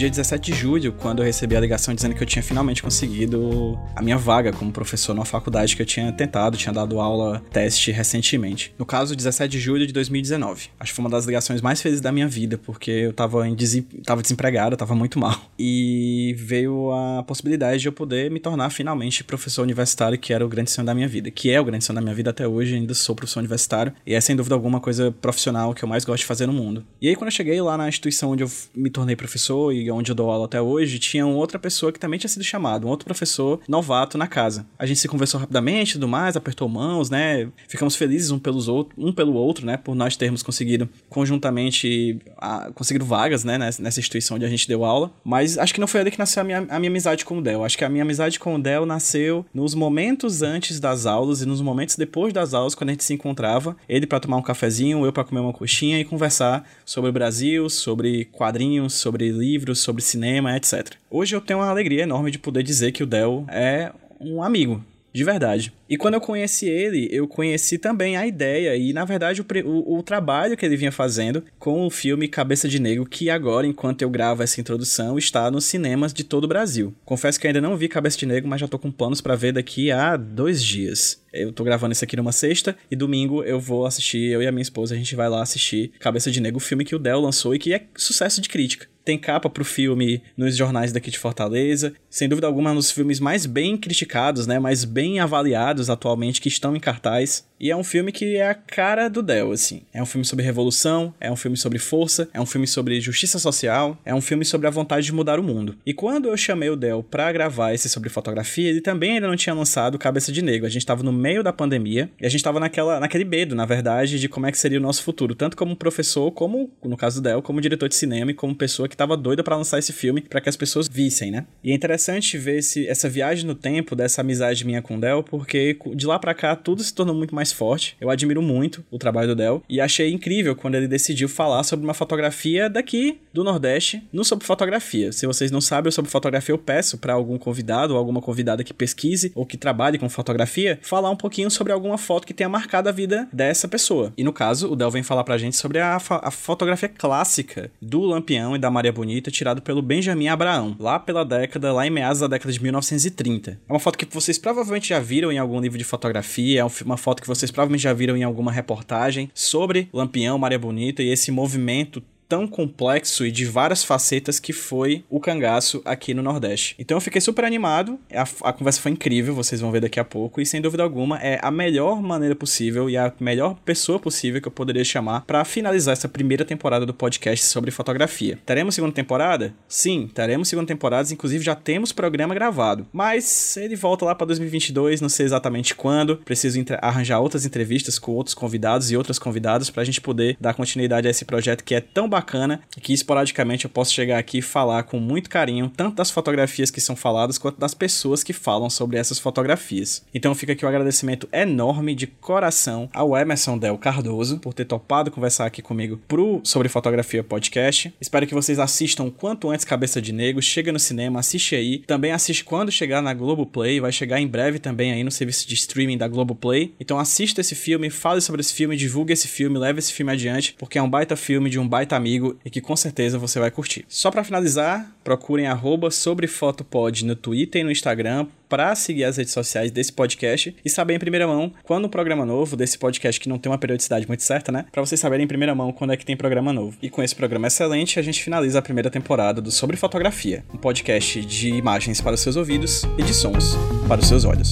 dia 17 de julho, quando eu recebi a ligação dizendo que eu tinha finalmente conseguido a minha vaga como professor numa faculdade que eu tinha tentado, tinha dado aula teste recentemente. No caso, 17 de julho de 2019. Acho que foi uma das ligações mais felizes da minha vida, porque eu tava, em tava desempregado, tava muito mal. E veio a possibilidade de eu poder me tornar finalmente professor universitário, que era o grande sonho da minha vida, que é o grande sonho da minha vida até hoje, ainda sou professor universitário, e é sem dúvida alguma coisa profissional que eu mais gosto de fazer no mundo. E aí, quando eu cheguei lá na instituição onde eu me tornei professor e onde eu dou aula até hoje, tinha outra pessoa que também tinha sido chamado, um outro professor novato na casa. A gente se conversou rapidamente tudo mais, apertou mãos, né? Ficamos felizes um, pelos outro, um pelo outro, né? Por nós termos conseguido conjuntamente a, conseguido vagas, né? Nessa instituição onde a gente deu aula. Mas acho que não foi ali que nasceu a minha, a minha amizade com o Del. Acho que a minha amizade com o Del nasceu nos momentos antes das aulas e nos momentos depois das aulas, quando a gente se encontrava. Ele para tomar um cafezinho, eu para comer uma coxinha e conversar sobre o Brasil, sobre quadrinhos, sobre livros, sobre cinema, etc. Hoje eu tenho uma alegria enorme de poder dizer que o Del é um amigo, de verdade. E quando eu conheci ele, eu conheci também a ideia e, na verdade, o, o, o, trabalho que ele vinha fazendo com o filme Cabeça de Negro, que agora, enquanto eu gravo essa introdução, está nos cinemas de todo o Brasil. Confesso que ainda não vi Cabeça de Negro, mas já tô com planos para ver daqui a dois dias. Eu tô gravando isso aqui numa sexta e domingo eu vou assistir, eu e a minha esposa, a gente vai lá assistir Cabeça de Negro, o filme que o Del lançou e que é sucesso de crítica tem capa pro filme nos jornais daqui de Fortaleza. Sem dúvida alguma, é um dos filmes mais bem criticados, né? Mais bem avaliados atualmente que estão em cartaz. E é um filme que é a cara do Del, assim. É um filme sobre revolução, é um filme sobre força, é um filme sobre justiça social, é um filme sobre a vontade de mudar o mundo. E quando eu chamei o Del pra gravar esse sobre fotografia, ele também ainda não tinha lançado Cabeça de Negro. A gente tava no meio da pandemia e a gente tava naquela, naquele medo, na verdade, de como é que seria o nosso futuro, tanto como professor, como, no caso do Del, como diretor de cinema e como pessoa que tava doida para lançar esse filme para que as pessoas vissem, né? E é interessante ver esse, essa viagem no tempo dessa amizade minha com o Del, porque de lá para cá tudo se tornou muito mais mais forte. Eu admiro muito o trabalho do Del e achei incrível quando ele decidiu falar sobre uma fotografia daqui do Nordeste no Sobre Fotografia. Se vocês não sabem sobre fotografia, eu peço para algum convidado ou alguma convidada que pesquise ou que trabalhe com fotografia falar um pouquinho sobre alguma foto que tenha marcado a vida dessa pessoa. E no caso, o Del vem falar pra gente sobre a, a fotografia clássica do Lampião e da Maria Bonita, tirado pelo Benjamin Abraão, lá pela década, lá em meados da década de 1930. É uma foto que vocês provavelmente já viram em algum livro de fotografia, é uma foto que vocês vocês provavelmente já viram em alguma reportagem sobre Lampião, Maria Bonita e esse movimento tão complexo e de várias facetas que foi o cangaço aqui no Nordeste. Então eu fiquei super animado, a, a, conversa foi incrível, vocês vão ver daqui a pouco, e sem dúvida alguma é a melhor maneira possível e a melhor pessoa possível que eu poderia chamar para finalizar essa primeira temporada do podcast sobre fotografia. Teremos segunda temporada? Sim, teremos segunda temporada, inclusive já temos programa gravado, mas ele volta lá para 2022, não sei exatamente quando, preciso arranjar outras entrevistas com outros convidados e outras convidadas para a gente poder dar continuidade a esse projeto que é tão bacana bacana que esporadicamente eu posso chegar aqui e falar com muito carinho, tanto das fotografias que são faladas quanto das pessoas que falam sobre essas fotografias. Então fica aqui o um agradecimento enorme de coração ao Emerson Del Cardoso por ter topado conversar aqui comigo pro Sobre Fotografia Podcast. Espero que vocês assistam quanto antes Cabeça de Negro, chega no cinema, assiste aí. Também assiste quando chegar na Globoplay, vai chegar em breve também aí no serviço de streaming da Globoplay. Então assista esse filme, fale sobre esse filme, divulgue esse filme, leve esse filme adiante, porque é um baita filme de um baita amigo amigo e que com certeza você vai curtir. Só para finalizar, procurem sobrefotopod no Twitter e no Instagram para seguir as redes sociais desse podcast e saber em primeira mão quando um programa novo desse podcast que não tem uma periodicidade muito certa, né? Para vocês saberem em primeira mão quando é que tem programa novo. E com esse programa excelente, a gente finaliza a primeira temporada do Sobre Fotografia, um podcast de imagens para os seus ouvidos e de sons para os seus olhos.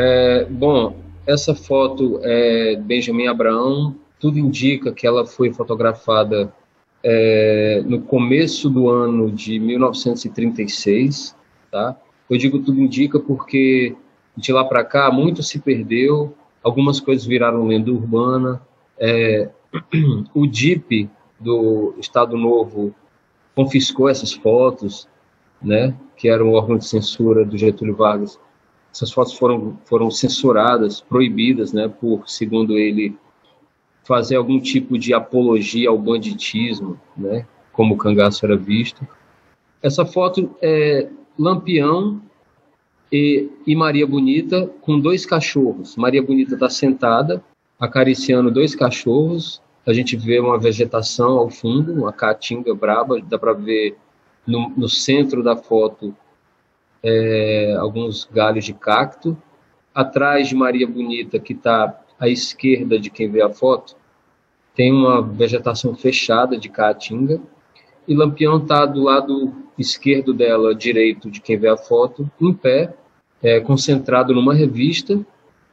É, bom, essa foto é Benjamin Abraão. Tudo indica que ela foi fotografada é, no começo do ano de 1936, tá? Eu digo tudo indica porque de lá para cá muito se perdeu, algumas coisas viraram lenda urbana. É, o DIP do Estado Novo confiscou essas fotos, né? Que era um órgão de censura do Getúlio Vargas essas fotos foram, foram censuradas, proibidas, né, por, segundo ele, fazer algum tipo de apologia ao banditismo, né, como o cangaço era visto. Essa foto é Lampião e, e Maria Bonita com dois cachorros. Maria Bonita está sentada, acariciando dois cachorros. A gente vê uma vegetação ao fundo, uma caatinga braba, dá para ver no, no, centro da foto é, alguns galhos de cacto. Atrás de Maria Bonita, que está à esquerda de quem vê a foto, tem uma vegetação fechada de caatinga. E Lampião está do lado esquerdo dela, direito de quem vê a foto, em pé, é, concentrado numa revista,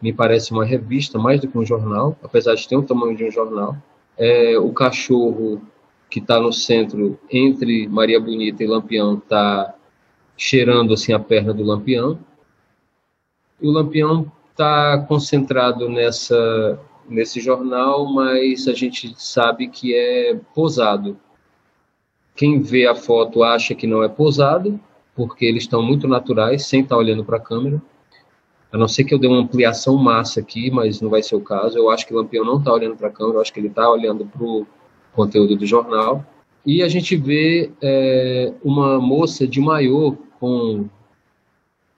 me parece uma revista mais do que um jornal, apesar de ter o tamanho de um jornal. É, o cachorro que está no centro, entre Maria Bonita e Lampião, está cheirando assim a perna do Lampião. E o Lampião está concentrado nessa nesse jornal, mas a gente sabe que é posado. Quem vê a foto acha que não é posado, porque eles estão muito naturais, sem estar olhando para a câmera. A não ser que eu dê uma ampliação massa aqui, mas não vai ser o caso. Eu acho que o Lampião não está olhando para a câmera, eu acho que ele está olhando para o conteúdo do jornal. E a gente vê é, uma moça de maiô com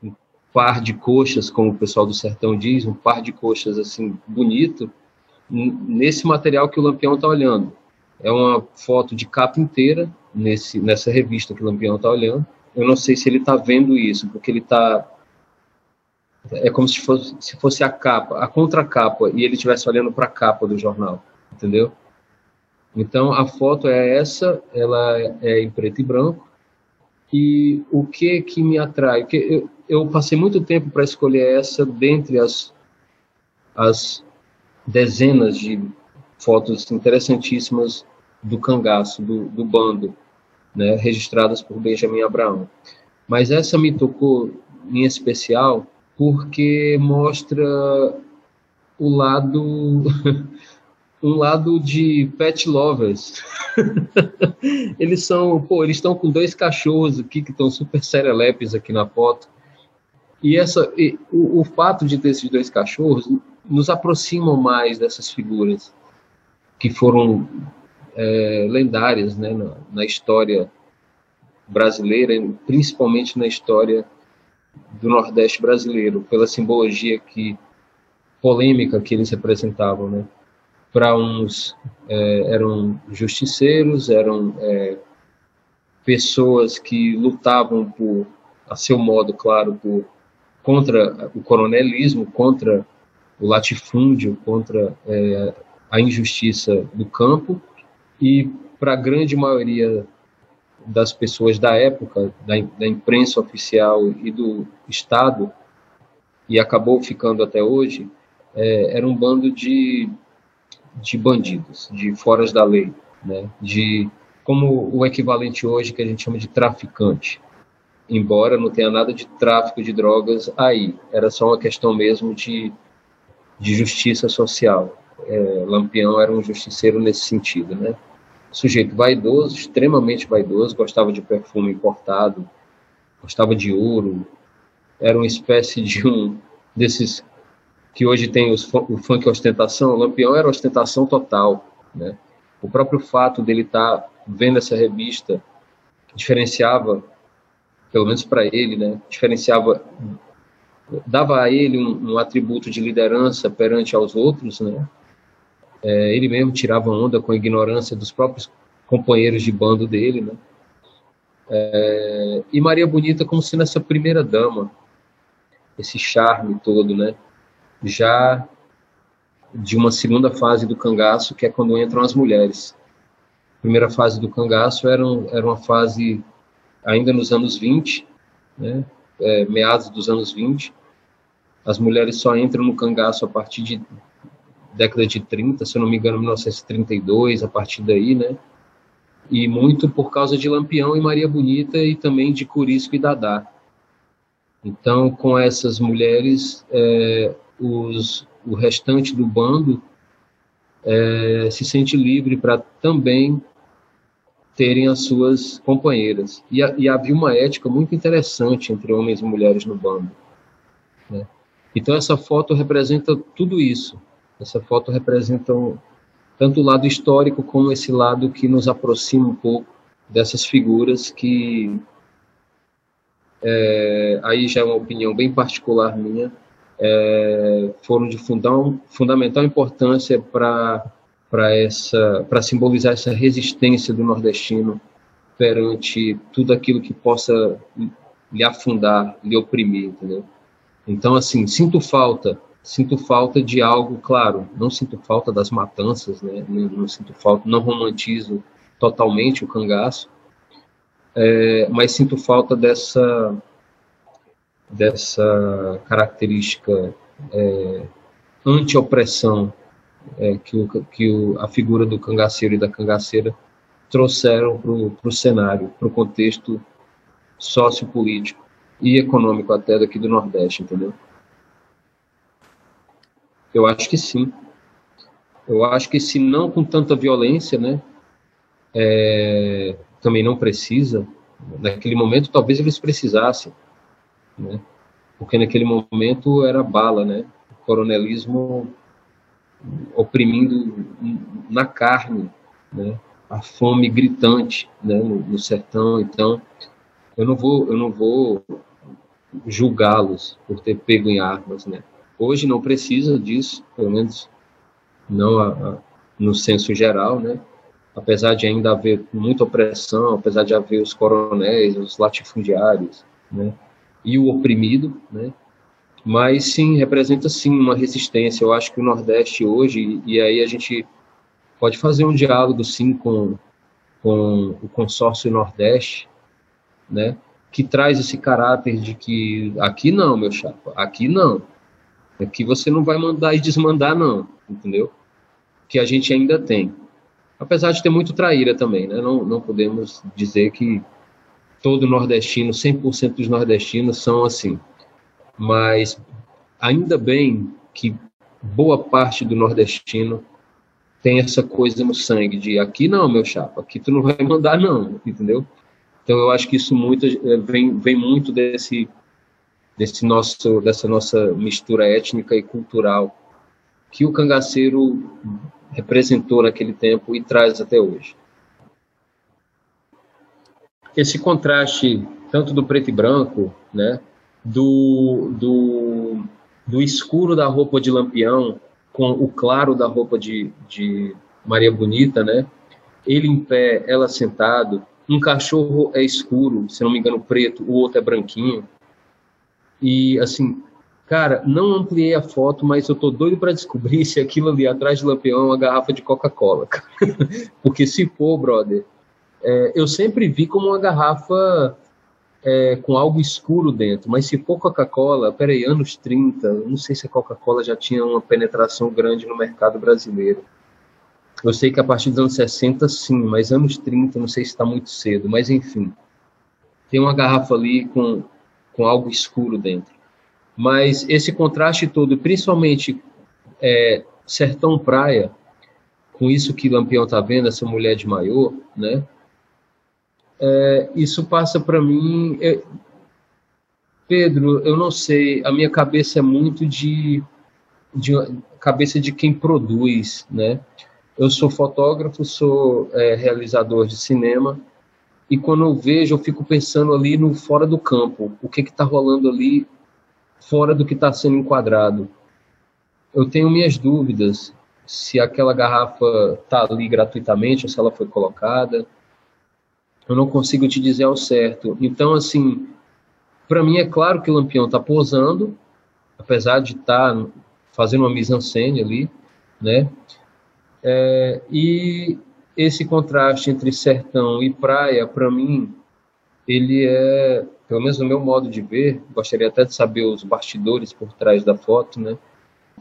um par de coxas, como o pessoal do sertão diz, um par de coxas assim bonito, nesse material que o Lampião está olhando. É uma foto de capa inteira nesse, nessa revista que o Lampião está olhando. Eu não sei se ele está vendo isso, porque ele está. É como se fosse, se fosse a capa, a contracapa, e ele estivesse olhando para a capa do jornal, entendeu? Então a foto é essa, ela é em preto e branco. E o que que me atrai? Que eu, eu passei muito tempo para escolher essa dentre as, as dezenas de fotos interessantíssimas do cangaço, do, do bando, né, registradas por Benjamin Abraão. Mas essa me tocou em especial porque mostra o lado um lado de pet lovers. eles são, pô, eles estão com dois cachorros aqui que estão super serelepes aqui na foto. E essa e, o, o fato de ter esses dois cachorros nos aproximam mais dessas figuras que foram é, lendárias né, na, na, história brasileira, principalmente na história do Nordeste brasileiro, pela simbologia que polêmica que eles representavam, né? Para uns é, eram justiceiros, eram é, pessoas que lutavam por, a seu modo, claro, por contra o coronelismo, contra o latifúndio, contra é, a injustiça do campo, e para a grande maioria das pessoas da época, da, da, imprensa oficial e do Estado, e acabou ficando até hoje, é, era um bando de, de bandidos, de foras da lei, né? de como o equivalente hoje que a gente chama de traficante. Embora não tenha nada de tráfico de drogas aí, era só uma questão mesmo de de justiça social. É, Lampião era um justiceiro nesse sentido, né? Sujeito vaidoso, extremamente vaidoso, gostava de perfume importado, gostava de ouro, era uma espécie de um desses que hoje tem os, o funk ostentação. Lampião era ostentação total, né? O próprio fato dele estar tá vendo essa revista diferenciava, pelo menos para ele, né? Diferenciava dava a ele um, um, atributo de liderança perante aos outros, né? É, ele mesmo tirava onda com a ignorância dos próprios companheiros de bando dele, né? É, e Maria Bonita como sendo essa primeira dama, esse charme todo, né? Já de uma segunda fase do cangaço, que é quando entram as mulheres. A primeira fase do cangaço era, um, era uma fase ainda nos anos 20, né? É, meados dos anos 20, as mulheres só entram no cangaço a partir de década de 30, se eu não me engano, 1932, a partir daí, né? E muito por causa de Lampião e Maria Bonita e também de Curisco e Dadá. Então, com essas mulheres, é, os, o restante do bando é, se sente livre para também terem as suas companheiras. E, e havia uma ética muito interessante entre homens e mulheres no bando. Né? Então essa foto representa tudo isso. Essa foto representa tanto o lado histórico como esse lado que nos aproxima um pouco dessas figuras que é, aí já é uma opinião bem particular minha, é, foram de fundão, fundamental importância para essa para simbolizar essa resistência do nordestino perante tudo aquilo que possa lhe afundar, lhe oprimir, entendeu? Então assim, sinto falta, sinto falta de algo, claro, não sinto falta das matanças, né? Não, não sinto falta, não romantizo totalmente o cangaço, é, mas sinto falta dessa dessa característica é, anti-opressão é, que, o, que o, a figura do cangaceiro e da cangaceira trouxeram para o cenário, para o contexto sociopolítico e econômico até daqui do Nordeste, entendeu? Eu acho que sim. Eu acho que se não com tanta violência, né, é, também não precisa. Naquele momento, talvez eles precisassem, né? Porque naquele momento era bala, né? O coronelismo oprimindo na carne, né? A fome gritante, né? No, no sertão. Então, eu não vou, eu não vou julgá-los por ter pego em armas, né? Hoje não precisa disso, pelo menos não a, a, no senso geral, né? apesar de ainda haver muita opressão, apesar de haver os coronéis, os latifundiários, né, e o oprimido, né, mas sim, representa sim uma resistência. Eu acho que o Nordeste hoje, e aí a gente pode fazer um diálogo sim com, com o consórcio Nordeste, né, que traz esse caráter de que aqui não, meu chapa, aqui não. Aqui você não vai mandar e desmandar, não, entendeu? Que a gente ainda tem apesar de ter muito traíra também, né? Não, não podemos dizer que todo nordestino, 100% dos nordestinos são assim. Mas ainda bem que boa parte do nordestino tem essa coisa no sangue de aqui não, meu chapa, aqui tu não vai mandar não, entendeu? Então eu acho que isso muito eh, vem, vem muito desse desse nosso dessa nossa mistura étnica e cultural que o cangaceiro representou naquele tempo e traz até hoje. Esse contraste, tanto do preto e branco, né, do, do, do escuro da roupa de Lampião com o claro da roupa de, de Maria Bonita, né, ele em pé, ela sentado, um cachorro é escuro, se não me engano preto, o outro é branquinho, e assim Cara, não ampliei a foto, mas eu tô doido para descobrir se aquilo ali atrás de Lampião é uma garrafa de Coca-Cola. Porque se for, brother, é, eu sempre vi como uma garrafa é, com algo escuro dentro. Mas se for Coca-Cola, peraí, anos 30, não sei se a Coca-Cola já tinha uma penetração grande no mercado brasileiro. Eu sei que a partir dos anos 60, sim, mas anos 30, não sei se está muito cedo. Mas enfim, tem uma garrafa ali com, com algo escuro dentro. Mas esse contraste todo, principalmente é, sertão praia, com isso que Lampião está vendo, essa mulher de maiô, né? É, isso passa para mim. É, Pedro, eu não sei, a minha cabeça é muito de, de cabeça de quem produz, né? Eu sou fotógrafo, sou é, realizador de cinema, e quando eu vejo, eu fico pensando ali no fora do campo, o que está rolando ali fora do que está sendo enquadrado. Eu tenho minhas dúvidas se aquela garrafa está ali gratuitamente ou se ela foi colocada. Eu não consigo te dizer ao certo. Então, assim, para mim é claro que o Lampião está posando, apesar de estar tá fazendo uma mise-en-scène ali, né? É, e esse contraste entre sertão e praia, para mim, ele é pelo menos no meu modo de ver, gostaria até de saber os bastidores por trás da foto, né?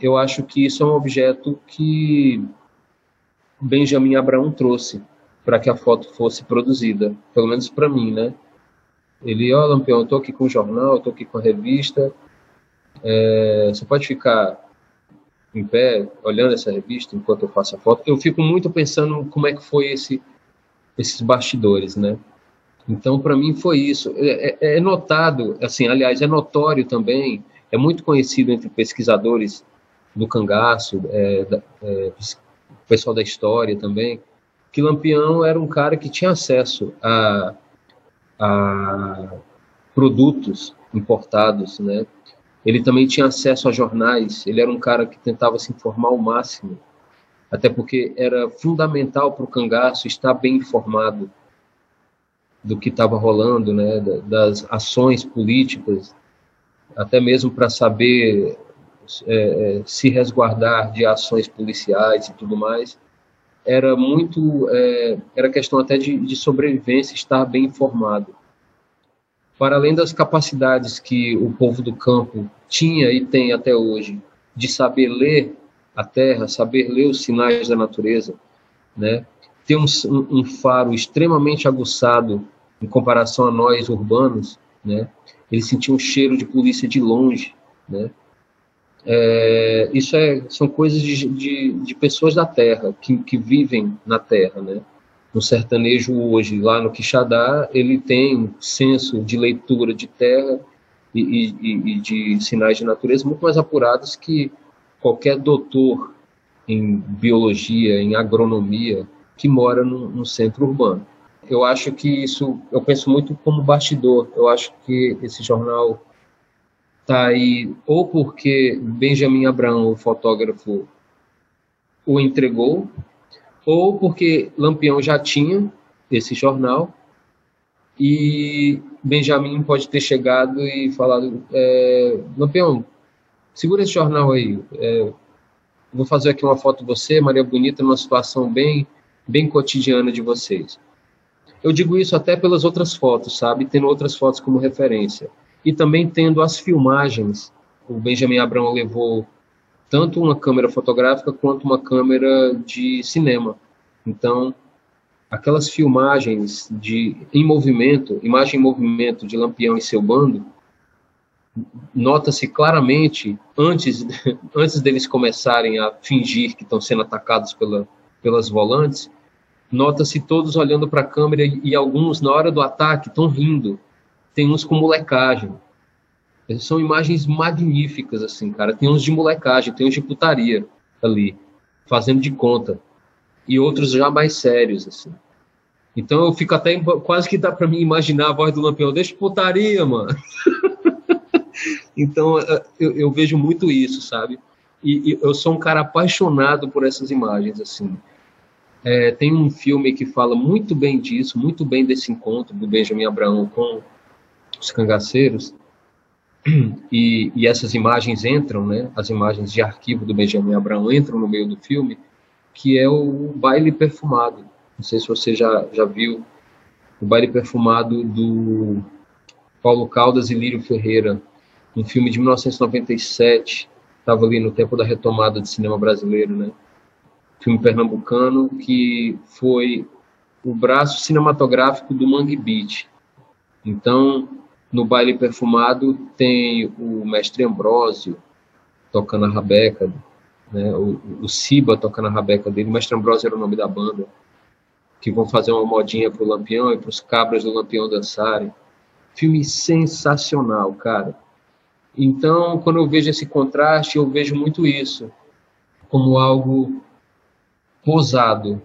Eu acho que isso é um objeto que Benjamin Abraão trouxe para que a foto fosse produzida, pelo menos para mim, né? Ele, ó, oh, Lampião, eu tô aqui com o jornal, eu tô aqui com a revista, é, você pode ficar em pé olhando essa revista enquanto eu faço a foto. Eu fico muito pensando como é que foi esse, esses bastidores, né? Então, para mim, foi isso. É, é, é, notado, assim, aliás, é notório também, é muito conhecido entre pesquisadores do cangaço, é, da, é, pessoal da história também, que Lampião era um cara que tinha acesso a, a, produtos importados, né? Ele também tinha acesso a jornais. Ele era um cara que tentava se informar ao máximo, até porque era fundamental para o cangaço estar bem informado do que estava rolando, né? Das ações políticas, até mesmo para saber é, é, se resguardar de ações policiais e tudo mais era muito é, era questão até de, de sobrevivência estar bem informado para além das capacidades que o povo do campo tinha e tem até hoje de saber ler a terra, saber ler os sinais da natureza, né? ter um, um, faro extremamente aguçado em comparação a nós urbanos, né? Eles sentiam um cheiro de polícia de longe, né? É, isso é, são coisas de, de, de, pessoas da terra, que, que vivem na terra, né? No sertanejo hoje, lá no Quixadá, ele tem um senso de leitura de terra e, e, e de sinais de natureza muito mais apurados que qualquer doutor em biologia, em agronomia, que mora no, no centro urbano. Eu acho que isso, eu penso muito como bastidor. Eu acho que esse jornal está aí ou porque Benjamin Abraão, o fotógrafo, o entregou, ou porque Lampião já tinha esse jornal e Benjamin pode ter chegado e falado: é, Lampião, segura esse jornal aí. É, vou fazer aqui uma foto de você, Maria Bonita, numa situação bem, bem cotidiana de vocês. Eu digo isso até pelas outras fotos, sabe? Tendo outras fotos como referência e também tendo as filmagens. O Benjamin Abrão levou tanto uma câmera fotográfica quanto uma câmera de cinema. Então, aquelas filmagens de em movimento, imagem em movimento de Lampião e seu bando, nota-se claramente antes antes deles começarem a fingir que estão sendo atacados pela, pelas volantes, nota-se todos olhando para a câmera e, alguns na hora do ataque estão rindo tem uns com molecagem. São imagens magníficas, assim, cara. Tem uns de molecagem, tem uns de putaria ali, fazendo de conta. E outros já mais sérios, assim. Então eu fico até. Quase que dá para mim imaginar a voz do Lampião. Deixa putaria, mano. então é, eu, eu, vejo muito isso, sabe? E, e, eu sou um cara apaixonado por essas imagens, assim. É, tem um filme que fala muito bem disso, muito bem desse encontro do Benjamin Abraão com os cangaceiros, e, e, essas imagens entram, né, as imagens de arquivo do Benjamin Abraão entram no meio do filme, que é o baile perfumado. Não sei se você já, já viu o baile perfumado do Paulo Caldas e Lírio Ferreira, um filme de 1997, estava ali no tempo da retomada do cinema brasileiro, né? Filme pernambucano que foi o braço cinematográfico do Mangue Beat. Então, no baile perfumado tem o mestre Ambrósio tocando a rabeca, né? o, Siba tocando a rabeca dele, o mestre Ambrósio era o nome da banda, que vão fazer uma modinha pro Lampião e pros cabras do Lampião dançarem. Filme sensacional, cara. Então, quando eu vejo esse contraste, eu vejo muito isso como algo posado.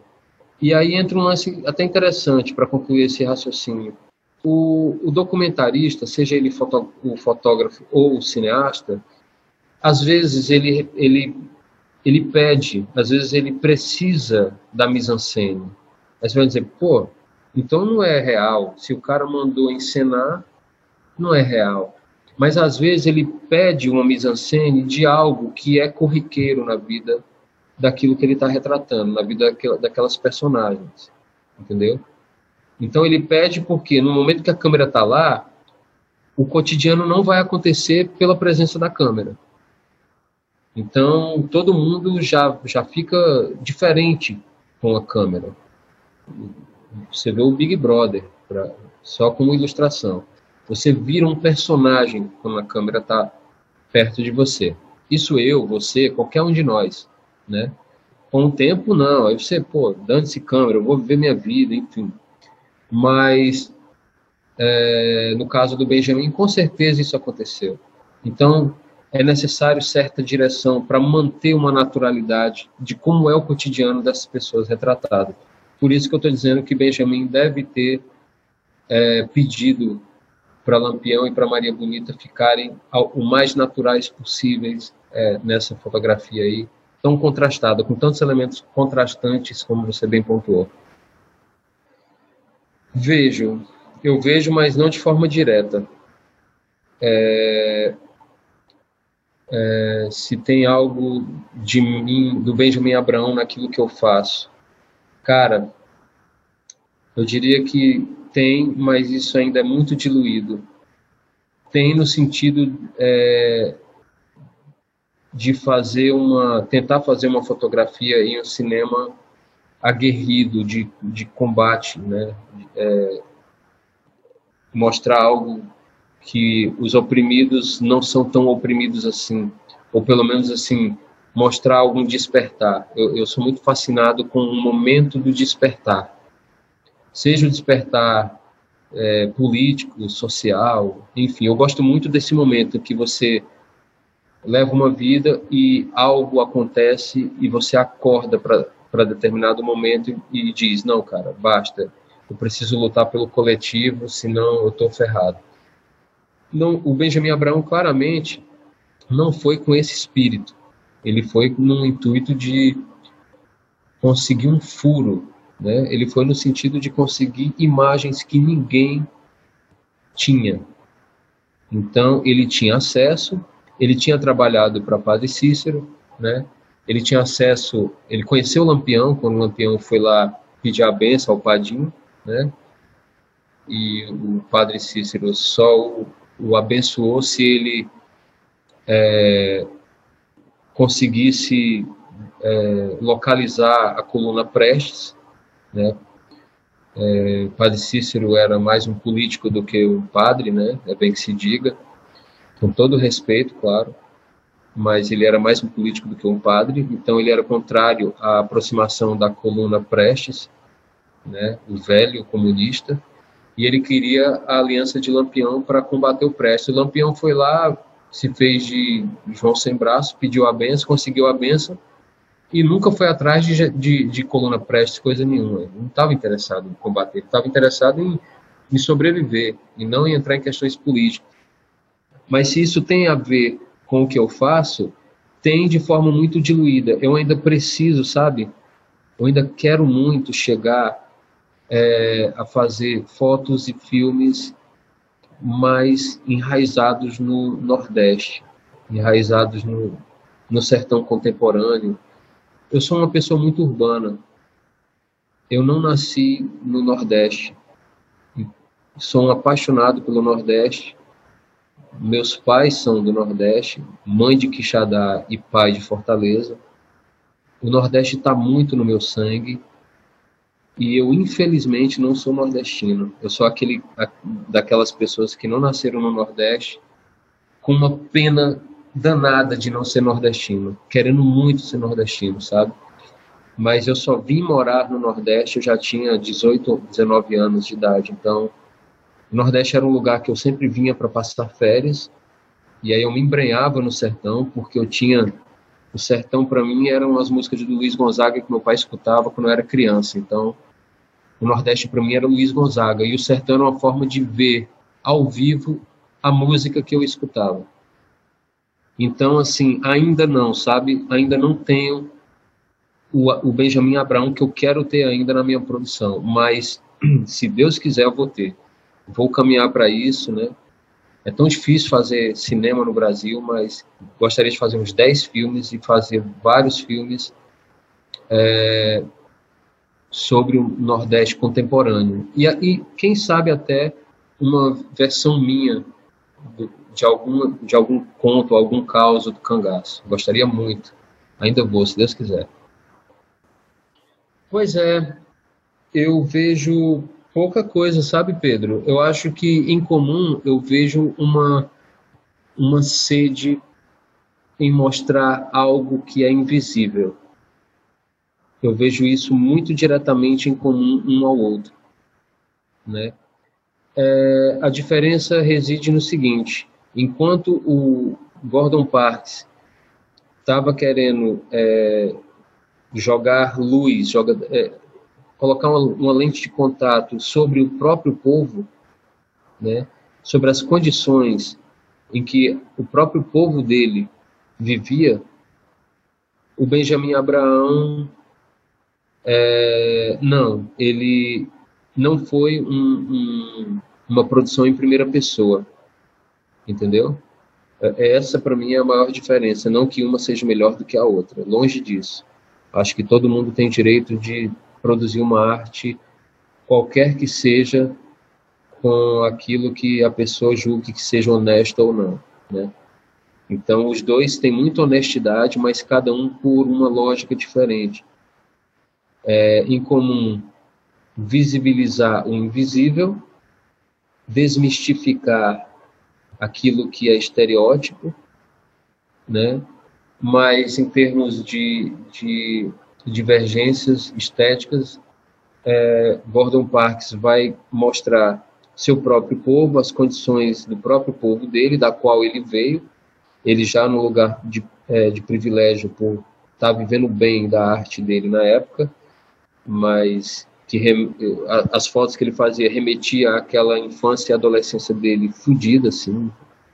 E aí entra um lance até interessante para concluir esse raciocínio. O, o documentarista, seja ele foto, o fotógrafo ou o cineasta, às vezes ele, ele, ele pede, às vezes ele precisa da mise-en-scène. Aí você vai dizer, pô, então não é real. Se o cara mandou encenar, não é real. Mas às vezes ele pede uma mise-en-scène de algo que é corriqueiro na vida daquilo que ele está retratando, na vida daquelas personagens. Entendeu? Então ele pede porque no momento que a câmera está lá, o cotidiano não vai acontecer pela presença da câmera. Então todo mundo já, já fica diferente com a câmera. Você vê o Big Brother, pra, só como ilustração. Você vira um personagem quando a câmera está perto de você. Isso eu, você, qualquer um de nós, né? Com o tempo, não. Aí você, pô, dane-se câmera, eu vou viver minha vida, enfim. Mas é, no caso do Benjamin, com certeza isso aconteceu. Então, é necessário certa direção para manter uma naturalidade de como é o cotidiano dessas pessoas retratadas. Por isso que eu estou dizendo que Benjamin deve ter é, pedido para Lampião e para Maria Bonita ficarem o mais naturais possíveis é, nessa fotografia aí, tão contrastada, com tantos elementos contrastantes, como você bem pontuou. Vejo, eu vejo, mas não de forma direta. É, é, se tem algo de mim, do Benjamin Abraão naquilo que eu faço. Cara, eu diria que tem, mas isso ainda é muito diluído. Tem no sentido é, de fazer uma, tentar fazer uma fotografia em um cinema aguerrido de, de combate, né? É, mostrar algo que os oprimidos não são tão oprimidos assim, ou pelo menos assim mostrar algum despertar. Eu, eu sou muito fascinado com o momento do despertar seja o despertar é, político, social, enfim, eu gosto muito desse momento que você leva uma vida e algo acontece e você acorda para determinado momento e, e diz: não, cara, basta, eu preciso lutar pelo coletivo, senão eu estou ferrado. Não, o Benjamin Abraão claramente não foi com esse espírito. Ele foi no intuito de conseguir um furo né? Ele foi no sentido de conseguir imagens que ninguém tinha. Então, ele tinha acesso, ele tinha trabalhado para Padre Cícero, né? Ele tinha acesso, ele conheceu o Lampião, quando o Lampião foi lá pedir a benção ao Padinho, né? e o Padre Cícero só o, o abençoou se ele é, conseguisse é, localizar a coluna Prestes, né? É, o padre Cícero era mais um político do que um padre, né? É bem que se diga, com todo respeito, claro, mas ele era mais um político do que um padre, então ele era contrário à aproximação da coluna Prestes, né? O velho comunista, e ele queria a aliança de Lampião para combater o Prestes. O Lampião foi lá, se fez de João sem braço, pediu a benção, conseguiu a benção e nunca foi atrás de, de, de coluna Prestes, coisa nenhuma. Não estava interessado em combater, estava interessado em, em sobreviver e não em entrar em questões políticas. Mas se isso tem a ver com o que eu faço, tem de forma muito diluída. Eu ainda preciso, sabe? Eu ainda quero muito chegar é, a fazer fotos e filmes mais enraizados no Nordeste, enraizados no, no sertão contemporâneo, eu sou uma pessoa muito urbana. Eu não nasci no Nordeste. Sou um apaixonado pelo Nordeste. Meus pais são do Nordeste, mãe de Quixadá e pai de Fortaleza. O Nordeste está muito no meu sangue e eu infelizmente não sou nordestino. Eu sou aquele daquelas pessoas que não nasceram no Nordeste com uma pena danada de não ser nordestino, querendo muito ser nordestino, sabe? Mas eu só vim morar no Nordeste, eu já tinha 18 ou 19 anos de idade, então o Nordeste era um lugar que eu sempre vinha para passar férias, e aí eu me embrenhava no sertão, porque eu tinha o sertão para mim eram as músicas de Luiz Gonzaga que meu pai escutava quando eu era criança. Então, o Nordeste para mim era Luiz Gonzaga e o sertão era uma forma de ver ao vivo a música que eu escutava. Então, assim, ainda não, sabe? Ainda não tenho o, o Benjamin Abraão que eu quero ter ainda na minha produção, mas se Deus quiser, eu vou ter. Vou caminhar para isso, né? É tão difícil fazer cinema no Brasil, mas gostaria de fazer uns 10 filmes e fazer vários filmes é, sobre o Nordeste contemporâneo. E, e quem sabe até uma versão minha do, de, algum, de algum conto, algum caos do cangaço. Gostaria muito. Ainda vou, se Deus quiser. Pois é, eu vejo pouca coisa, sabe, Pedro? Eu acho que em comum eu vejo uma, uma sede em mostrar algo que é invisível. Eu vejo isso muito diretamente em comum um ao outro, né? É, a diferença reside no seguinte: enquanto o Gordon Parks estava querendo é, jogar luz, joga, é, colocar uma, uma, lente de contato sobre o próprio povo, né? sobre as condições em que o próprio povo dele vivia, o Benjamin Abraão é, não, ele não foi um, um, uma produção em primeira pessoa, entendeu? É, essa para mim é a maior diferença, não que uma seja melhor do que a outra, longe disso. Acho que todo mundo tem direito de produzir uma arte, qualquer que seja, com aquilo que a pessoa julgue que seja honesta ou não, né? Então, os dois têm muita honestidade, mas cada um por uma lógica diferente. É, em comum, visibilizar o invisível, desmistificar aquilo que é estereótipo, né? mas em termos de, de divergências estéticas, é, Gordon Parks vai mostrar seu próprio povo, as condições do próprio povo dele, da qual ele veio, ele já no lugar de, é, de privilégio por estar tá vivendo bem da arte dele na época, mas que rem, as fotos que ele fazia remetia àquela infância e adolescência dele fodida, assim,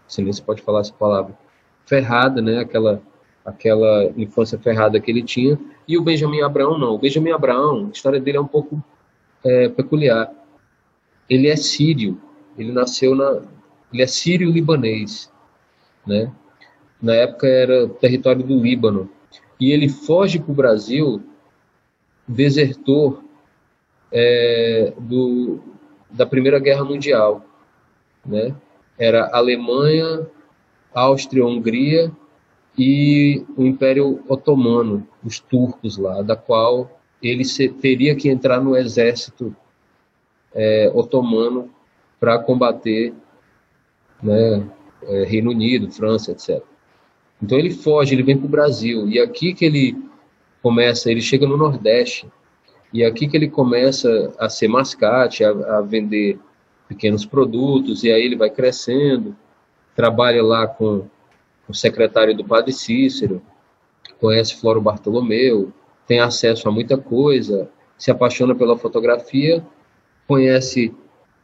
se nem se pode falar essa palavra, ferrada, né, aquela aquela infância ferrada que ele tinha, e o Benjamin Abraão não. O Benjamin Abraão, a história dele é um pouco é, peculiar. Ele é sírio, ele nasceu na, ele é sírio-libanês, né? Na época era território do Líbano. E ele foge para o Brasil, desertor é, do, da Primeira Guerra Mundial, né? Era Alemanha, Áustria, Hungria e o Império Otomano, os turcos lá, da qual ele se, teria que entrar no exército é, otomano para combater né, é, Reino Unido, França, etc. Então ele foge, ele vem para o Brasil. E aqui que ele começa, ele chega no Nordeste. E aqui que ele começa a ser mascate, a, a vender pequenos produtos. E aí ele vai crescendo, trabalha lá com o secretário do padre Cícero, conhece Floro Bartolomeu, tem acesso a muita coisa, se apaixona pela fotografia, conhece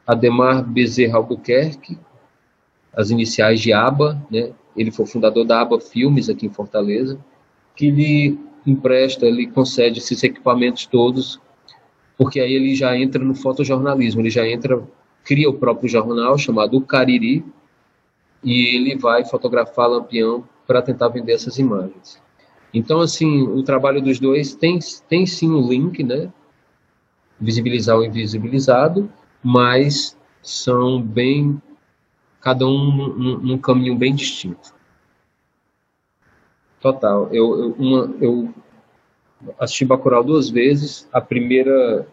Ademar Bezerra Albuquerque, as iniciais de ABA, né? ele foi fundador da ABA Filmes aqui em Fortaleza, que lhe empresta, ele concede esses equipamentos todos, porque aí ele já entra no fotojornalismo, ele já entra, cria o próprio jornal chamado Cariri, e ele vai fotografar Lampião para tentar vender essas imagens. Então, assim, o trabalho dos dois tem, tem sim o um link, né? Visibilizar o invisibilizado, mas são bem, cada um num, num caminho bem distinto. Total. Eu, eu, uma, eu assisti Bacurau duas vezes. A primeira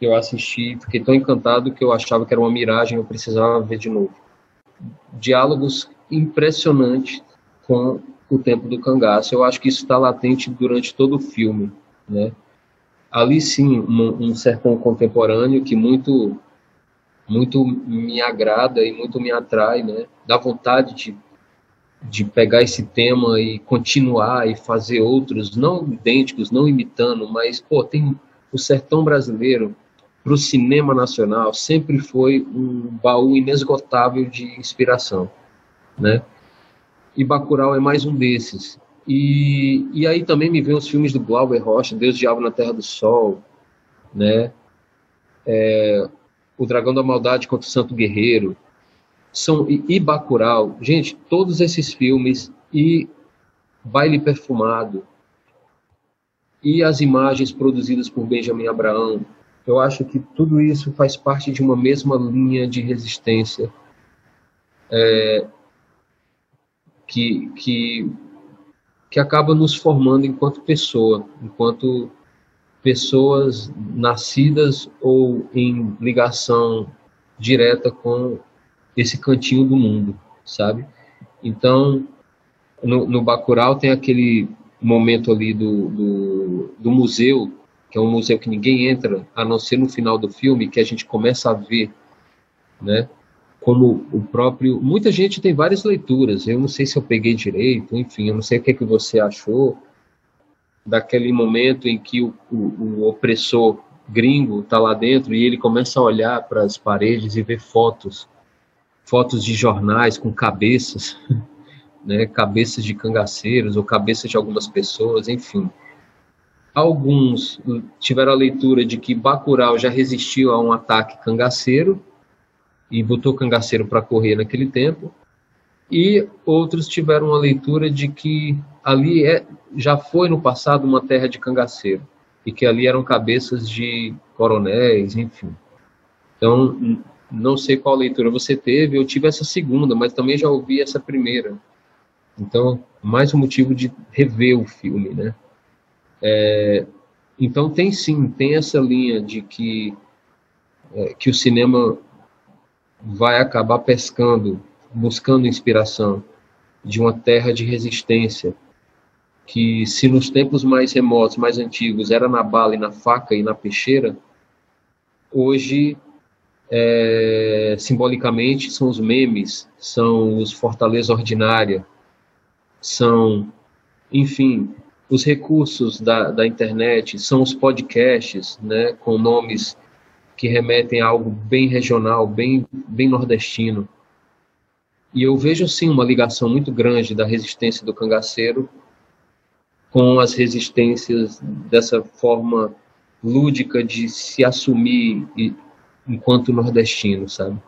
eu assisti, fiquei tão encantado que eu achava que era uma miragem, eu precisava ver de novo diálogos impressionantes com o tempo do cangaço. Eu acho que isso está latente durante todo o filme, né? Ali sim, um, um sertão contemporâneo que muito muito me agrada e muito me atrai, né? Dá vontade de, de pegar esse tema e continuar e fazer outros, não idênticos, não imitando, mas, pô, tem o sertão brasileiro, para o cinema nacional sempre foi um baú inesgotável de inspiração, né? E Bacurau é mais um desses. E, e aí também me vem os filmes do Glauber Rocha, Deus Diabo na Terra do Sol, né? É, o Dragão da Maldade contra o Santo Guerreiro, são e, e Bacurau, gente, todos esses filmes e Baile Perfumado e as imagens produzidas por Benjamin Abraão, eu acho que tudo isso faz parte de uma mesma linha de resistência é, que, que, que acaba nos formando enquanto pessoa, enquanto pessoas nascidas ou em ligação direta com esse cantinho do mundo, sabe? Então, no, no Bacurau tem aquele momento ali do, do, do museu que é um museu que ninguém entra, a não ser no final do filme, que a gente começa a ver, né? Como o próprio. Muita gente tem várias leituras, eu não sei se eu peguei direito, enfim, eu não sei o que, é que você achou daquele momento em que o, o, o opressor gringo está lá dentro e ele começa a olhar para as paredes e ver fotos fotos de jornais com cabeças, né, cabeças de cangaceiros ou cabeças de algumas pessoas, enfim. Alguns tiveram a leitura de que Bacurau já resistiu a um ataque cangaceiro e botou cangaceiro para correr naquele tempo, e outros tiveram uma leitura de que ali é, já foi no passado uma terra de cangaceiro e que ali eram cabeças de coronéis, enfim. Então, não sei qual leitura você teve, eu tive essa segunda, mas também já ouvi essa primeira. Então, mais um motivo de rever o filme, né? É, então tem sim, tem essa linha de que é, que o cinema vai acabar pescando, buscando inspiração de uma terra de resistência, que se nos tempos mais remotos, mais antigos, era na bala e na faca e na peixeira, hoje é, simbolicamente são os memes, são os Fortaleza Ordinária, são, enfim, os recursos da, da internet, são os podcasts, né, com nomes que remetem a algo bem regional, bem, bem nordestino. E eu vejo, sim, uma ligação muito grande da resistência do cangaceiro com as resistências dessa forma lúdica de se assumir enquanto nordestino, sabe?